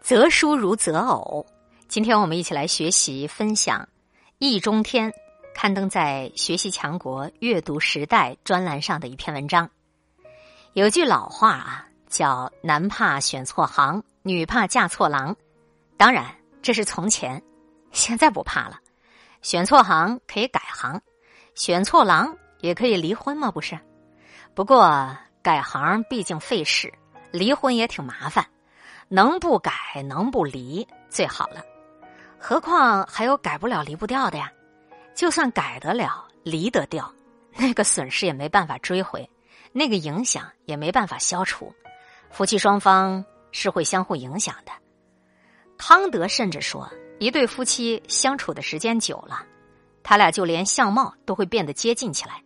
择书如择偶。今天我们一起来学习分享《易中天》刊登在《学习强国阅读时代》专栏上的一篇文章。有句老话啊，叫“男怕选错行，女怕嫁错郎”。当然，这是从前，现在不怕了。选错行可以改行，选错郎也可以离婚吗？不是。不过改行毕竟费事，离婚也挺麻烦。能不改能不离最好了，何况还有改不了离不掉的呀？就算改得了离得掉，那个损失也没办法追回，那个影响也没办法消除。夫妻双方是会相互影响的。康德甚至说，一对夫妻相处的时间久了，他俩就连相貌都会变得接近起来，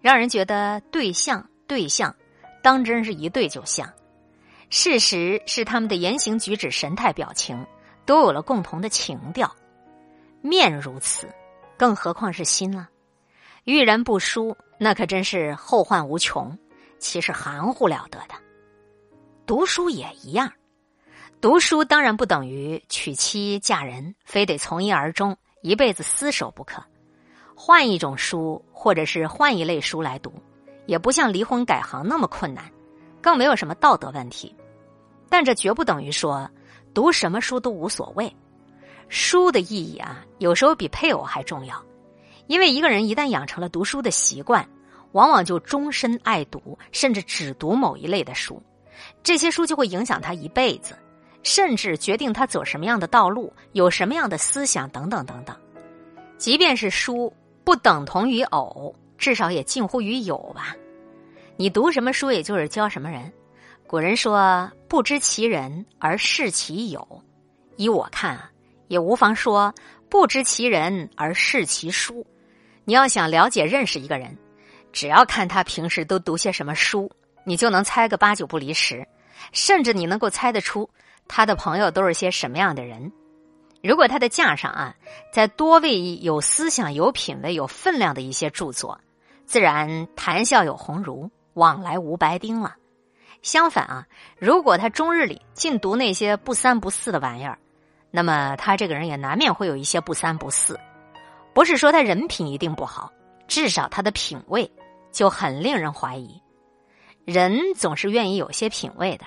让人觉得对象对象当真是一对就像。事实是，他们的言行举止、神态表情都有了共同的情调。面如此，更何况是心了？遇人不淑，那可真是后患无穷，岂是含糊了得的？读书也一样，读书当然不等于娶妻嫁人，非得从一而终，一辈子厮守不可。换一种书，或者是换一类书来读，也不像离婚改行那么困难。更没有什么道德问题，但这绝不等于说读什么书都无所谓。书的意义啊，有时候比配偶还重要。因为一个人一旦养成了读书的习惯，往往就终身爱读，甚至只读某一类的书。这些书就会影响他一辈子，甚至决定他走什么样的道路，有什么样的思想等等等等。即便是书，不等同于偶，至少也近乎于有吧。你读什么书，也就是教什么人。古人说“不知其人而视其友”，依我看啊，也无妨说“不知其人而视其书”。你要想了解认识一个人，只要看他平时都读些什么书，你就能猜个八九不离十，甚至你能够猜得出他的朋友都是些什么样的人。如果他的架上啊，再多位有思想、有品位、有分量的一些著作，自然谈笑有鸿儒。往来无白丁了。相反啊，如果他终日里尽读那些不三不四的玩意儿，那么他这个人也难免会有一些不三不四。不是说他人品一定不好，至少他的品味就很令人怀疑。人总是愿意有些品味的，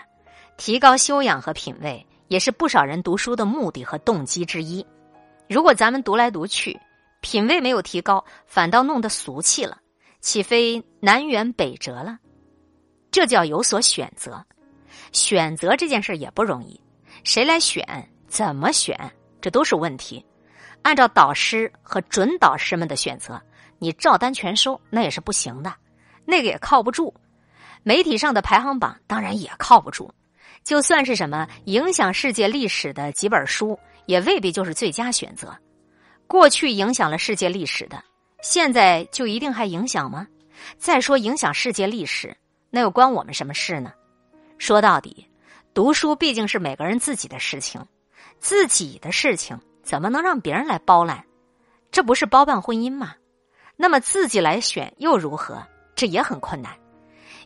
提高修养和品味也是不少人读书的目的和动机之一。如果咱们读来读去，品味没有提高，反倒弄得俗气了。岂非南辕北辙了？这叫有所选择。选择这件事也不容易，谁来选？怎么选？这都是问题。按照导师和准导师们的选择，你照单全收那也是不行的，那个也靠不住。媒体上的排行榜当然也靠不住。就算是什么影响世界历史的几本书，也未必就是最佳选择。过去影响了世界历史的。现在就一定还影响吗？再说影响世界历史，那又关我们什么事呢？说到底，读书毕竟是每个人自己的事情，自己的事情怎么能让别人来包揽？这不是包办婚姻吗？那么自己来选又如何？这也很困难。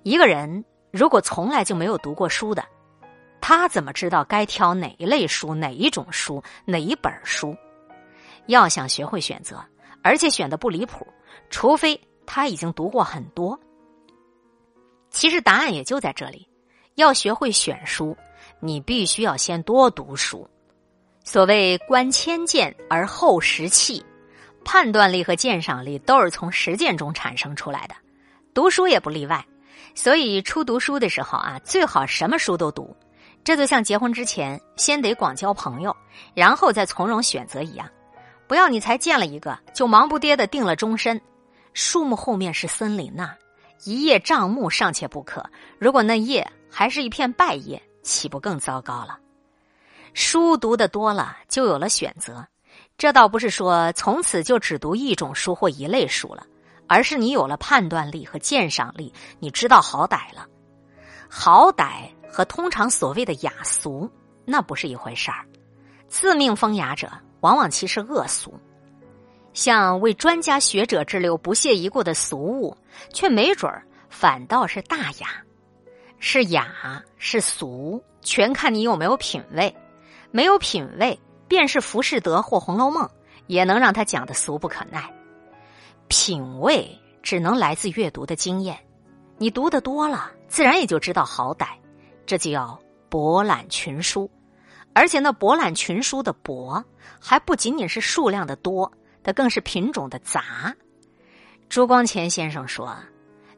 一个人如果从来就没有读过书的，他怎么知道该挑哪一类书、哪一种书、哪一本书？要想学会选择。而且选的不离谱，除非他已经读过很多。其实答案也就在这里：要学会选书，你必须要先多读书。所谓“观千剑而后识器”，判断力和鉴赏力都是从实践中产生出来的，读书也不例外。所以初读书的时候啊，最好什么书都读。这就像结婚之前先得广交朋友，然后再从容选择一样。不要你才见了一个就忙不迭的定了终身，树木后面是森林呐，一叶障目尚且不可，如果那叶还是一片败叶，岂不更糟糕了？书读的多了，就有了选择，这倒不是说从此就只读一种书或一类书了，而是你有了判断力和鉴赏力，你知道好歹了。好歹和通常所谓的雅俗那不是一回事儿，自命风雅者。往往其实恶俗，像为专家学者之流不屑一顾的俗物，却没准儿反倒是大雅。是雅是俗，全看你有没有品味。没有品味，便是浮士德或《红楼梦》，也能让他讲的俗不可耐。品味只能来自阅读的经验，你读的多了，自然也就知道好歹。这就要博览群书，而且那博览群书的博，还不仅仅是数量的多，它更是品种的杂。朱光潜先生说：“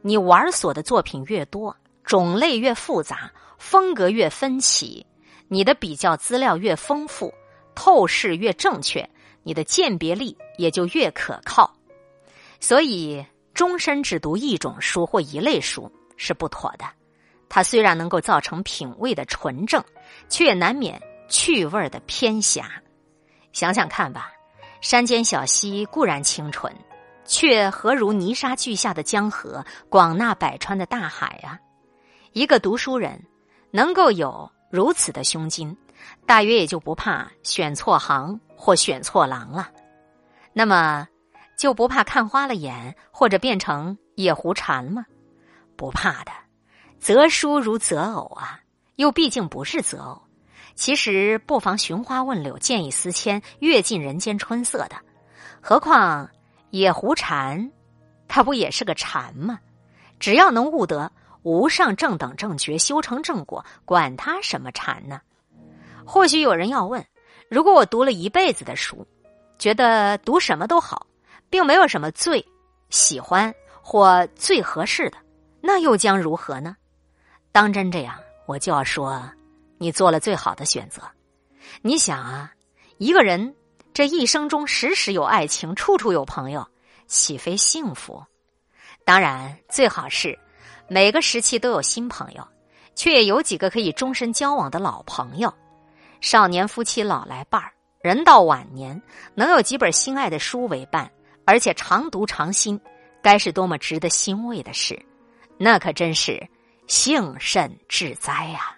你玩所的作品越多，种类越复杂，风格越分歧，你的比较资料越丰富，透视越正确，你的鉴别力也就越可靠。所以，终身只读一种书或一类书是不妥的。”它虽然能够造成品味的纯正，却难免趣味的偏狭。想想看吧，山间小溪固然清纯，却何如泥沙俱下的江河，广纳百川的大海啊！一个读书人能够有如此的胸襟，大约也就不怕选错行或选错郎了。那么，就不怕看花了眼，或者变成野狐禅吗？不怕的。择书如择偶啊，又毕竟不是择偶。其实不妨寻花问柳，见异思迁，阅尽人间春色的。何况野狐禅，他不也是个禅吗？只要能悟得无上正等正觉，修成正果，管他什么禅呢？或许有人要问：如果我读了一辈子的书，觉得读什么都好，并没有什么最喜欢或最合适的，那又将如何呢？当真这样，我就要说，你做了最好的选择。你想啊，一个人这一生中时时有爱情，处处有朋友，岂非幸福？当然，最好是每个时期都有新朋友，却也有几个可以终身交往的老朋友。少年夫妻老来伴儿，人到晚年能有几本心爱的书为伴，而且常读常新，该是多么值得欣慰的事！那可真是。幸甚至哉呀！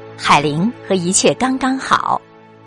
海玲”和一切刚刚好。